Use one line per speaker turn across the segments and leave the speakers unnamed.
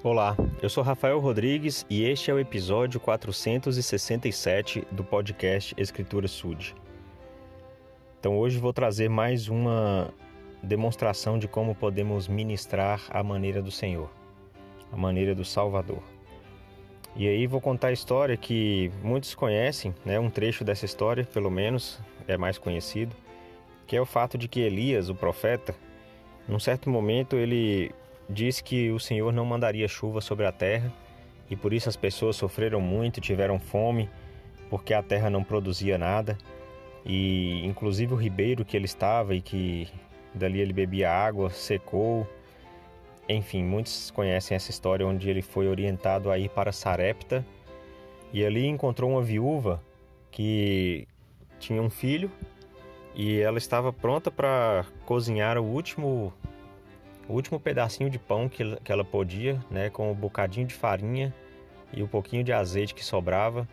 Olá, eu sou Rafael Rodrigues e este é o episódio 467 do podcast Escritura Sud. Então hoje vou trazer mais uma demonstração de como podemos ministrar a maneira do Senhor, a maneira do Salvador. E aí vou contar a história que muitos conhecem, né? Um trecho dessa história, pelo menos, é mais conhecido, que é o fato de que Elias, o profeta, num certo momento ele disse que o Senhor não mandaria chuva sobre a terra e por isso as pessoas sofreram muito, tiveram fome, porque a terra não produzia nada. E inclusive o ribeiro que ele estava e que dali ele bebia água secou. Enfim, muitos conhecem essa história onde ele foi orientado a ir para Sarepta e ali encontrou uma viúva que tinha um filho e ela estava pronta para cozinhar o último o último pedacinho de pão que, que ela podia, né, com um bocadinho de farinha e um pouquinho de azeite que sobrava.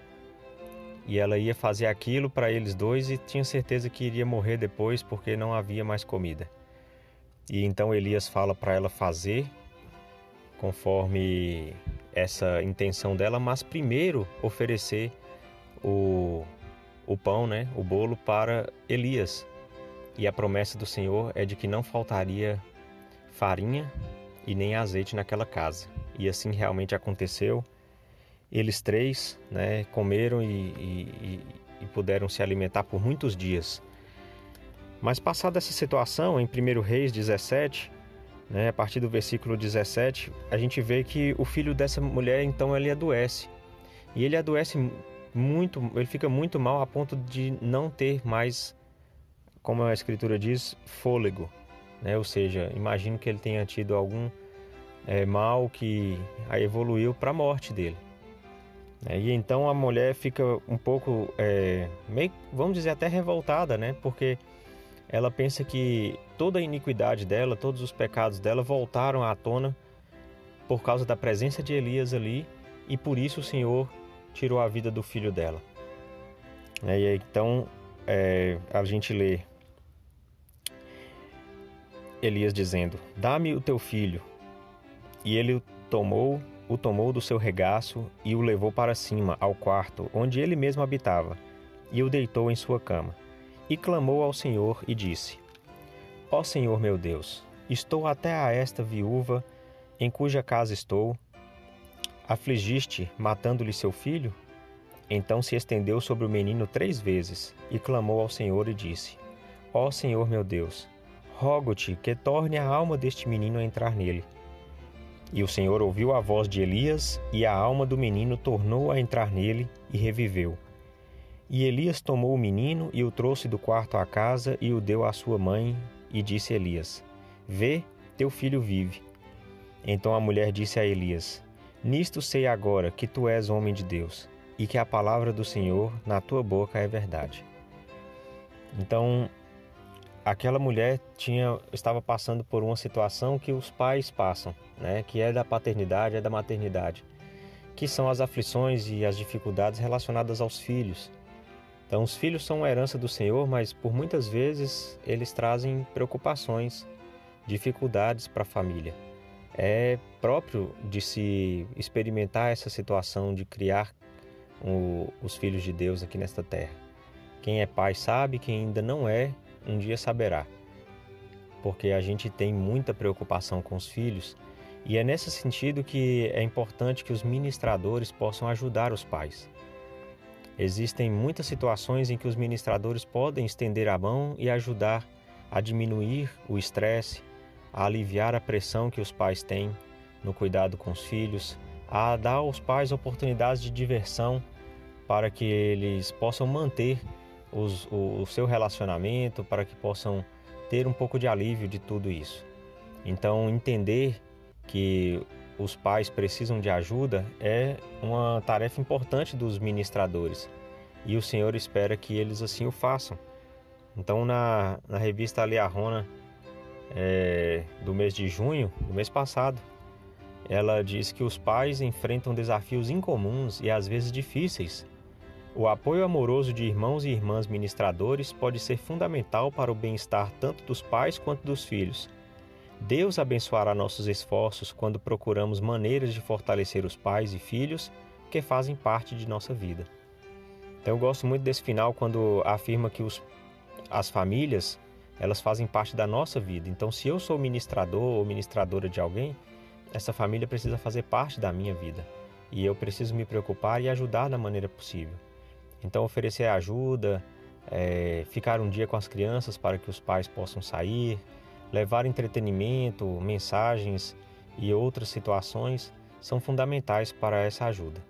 E ela ia fazer aquilo para eles dois e tinha certeza que iria morrer depois porque não havia mais comida. E então Elias fala para ela fazer conforme essa intenção dela, mas primeiro oferecer o, o pão, né, o bolo para Elias. E a promessa do Senhor é de que não faltaria farinha e nem azeite naquela casa. E assim realmente aconteceu. Eles três né, comeram e, e, e puderam se alimentar por muitos dias. Mas passada essa situação, em 1 Reis 17, né, a partir do versículo 17, a gente vê que o filho dessa mulher então ele adoece. E ele adoece muito, ele fica muito mal a ponto de não ter mais, como a escritura diz, fôlego né? Ou seja, imagino que ele tenha tido algum é, mal que evoluiu para a morte dele. Né? E então a mulher fica um pouco, é, meio, vamos dizer até revoltada, né? Porque ela pensa que toda a iniquidade dela, todos os pecados dela voltaram à tona por causa da presença de Elias ali e por isso o Senhor tirou a vida do filho dela. E então é, a gente lê Elias dizendo: Dá-me o teu filho. E ele o tomou, o tomou do seu regaço e o levou para cima, ao quarto, onde ele mesmo habitava, e o deitou em sua cama. E clamou ao Senhor e disse: Ó Senhor meu Deus, estou até a esta viúva em cuja casa estou. Afligiste, matando-lhe seu filho? Então se estendeu sobre o menino três vezes e clamou ao Senhor e disse: Ó Senhor meu Deus, rogo-te que torne a alma deste menino a entrar nele. E o Senhor ouviu a voz de Elias, e a alma do menino tornou a entrar nele e reviveu. E Elias tomou o menino e o trouxe do quarto à casa e o deu à sua mãe, e disse a Elias: Vê, teu filho vive. Então a mulher disse a Elias: Nisto sei agora que tu és homem de Deus, e que a palavra do Senhor na tua boca é verdade. Então aquela mulher tinha estava passando por uma situação que os pais passam, né? Que é da paternidade, é da maternidade, que são as aflições e as dificuldades relacionadas aos filhos. Então, os filhos são uma herança do Senhor, mas por muitas vezes eles trazem preocupações, dificuldades para a família. É próprio de se experimentar essa situação de criar o, os filhos de Deus aqui nesta terra. Quem é pai sabe, quem ainda não é, um dia saberá. Porque a gente tem muita preocupação com os filhos e é nesse sentido que é importante que os ministradores possam ajudar os pais. Existem muitas situações em que os ministradores podem estender a mão e ajudar a diminuir o estresse, a aliviar a pressão que os pais têm no cuidado com os filhos, a dar aos pais oportunidades de diversão para que eles possam manter os, o, o seu relacionamento, para que possam ter um pouco de alívio de tudo isso. Então, entender que os pais precisam de ajuda é uma tarefa importante dos ministradores e o Senhor espera que eles assim o façam. Então, na, na revista Aliarrona é, do mês de junho, do mês passado, ela diz que os pais enfrentam desafios incomuns e às vezes difíceis o apoio amoroso de irmãos e irmãs ministradores pode ser fundamental para o bem-estar tanto dos pais quanto dos filhos. Deus abençoará nossos esforços quando procuramos maneiras de fortalecer os pais e filhos que fazem parte de nossa vida. Então eu gosto muito desse final quando afirma que os, as famílias elas fazem parte da nossa vida. Então se eu sou ministrador ou ministradora de alguém, essa família precisa fazer parte da minha vida e eu preciso me preocupar e ajudar da maneira possível. Então oferecer ajuda, é, ficar um dia com as crianças para que os pais possam sair, levar entretenimento, mensagens e outras situações são fundamentais para essa ajuda.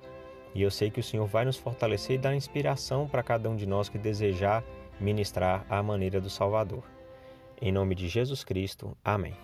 E eu sei que o Senhor vai nos fortalecer e dar inspiração para cada um de nós que desejar ministrar à maneira do Salvador. Em nome de Jesus Cristo, amém.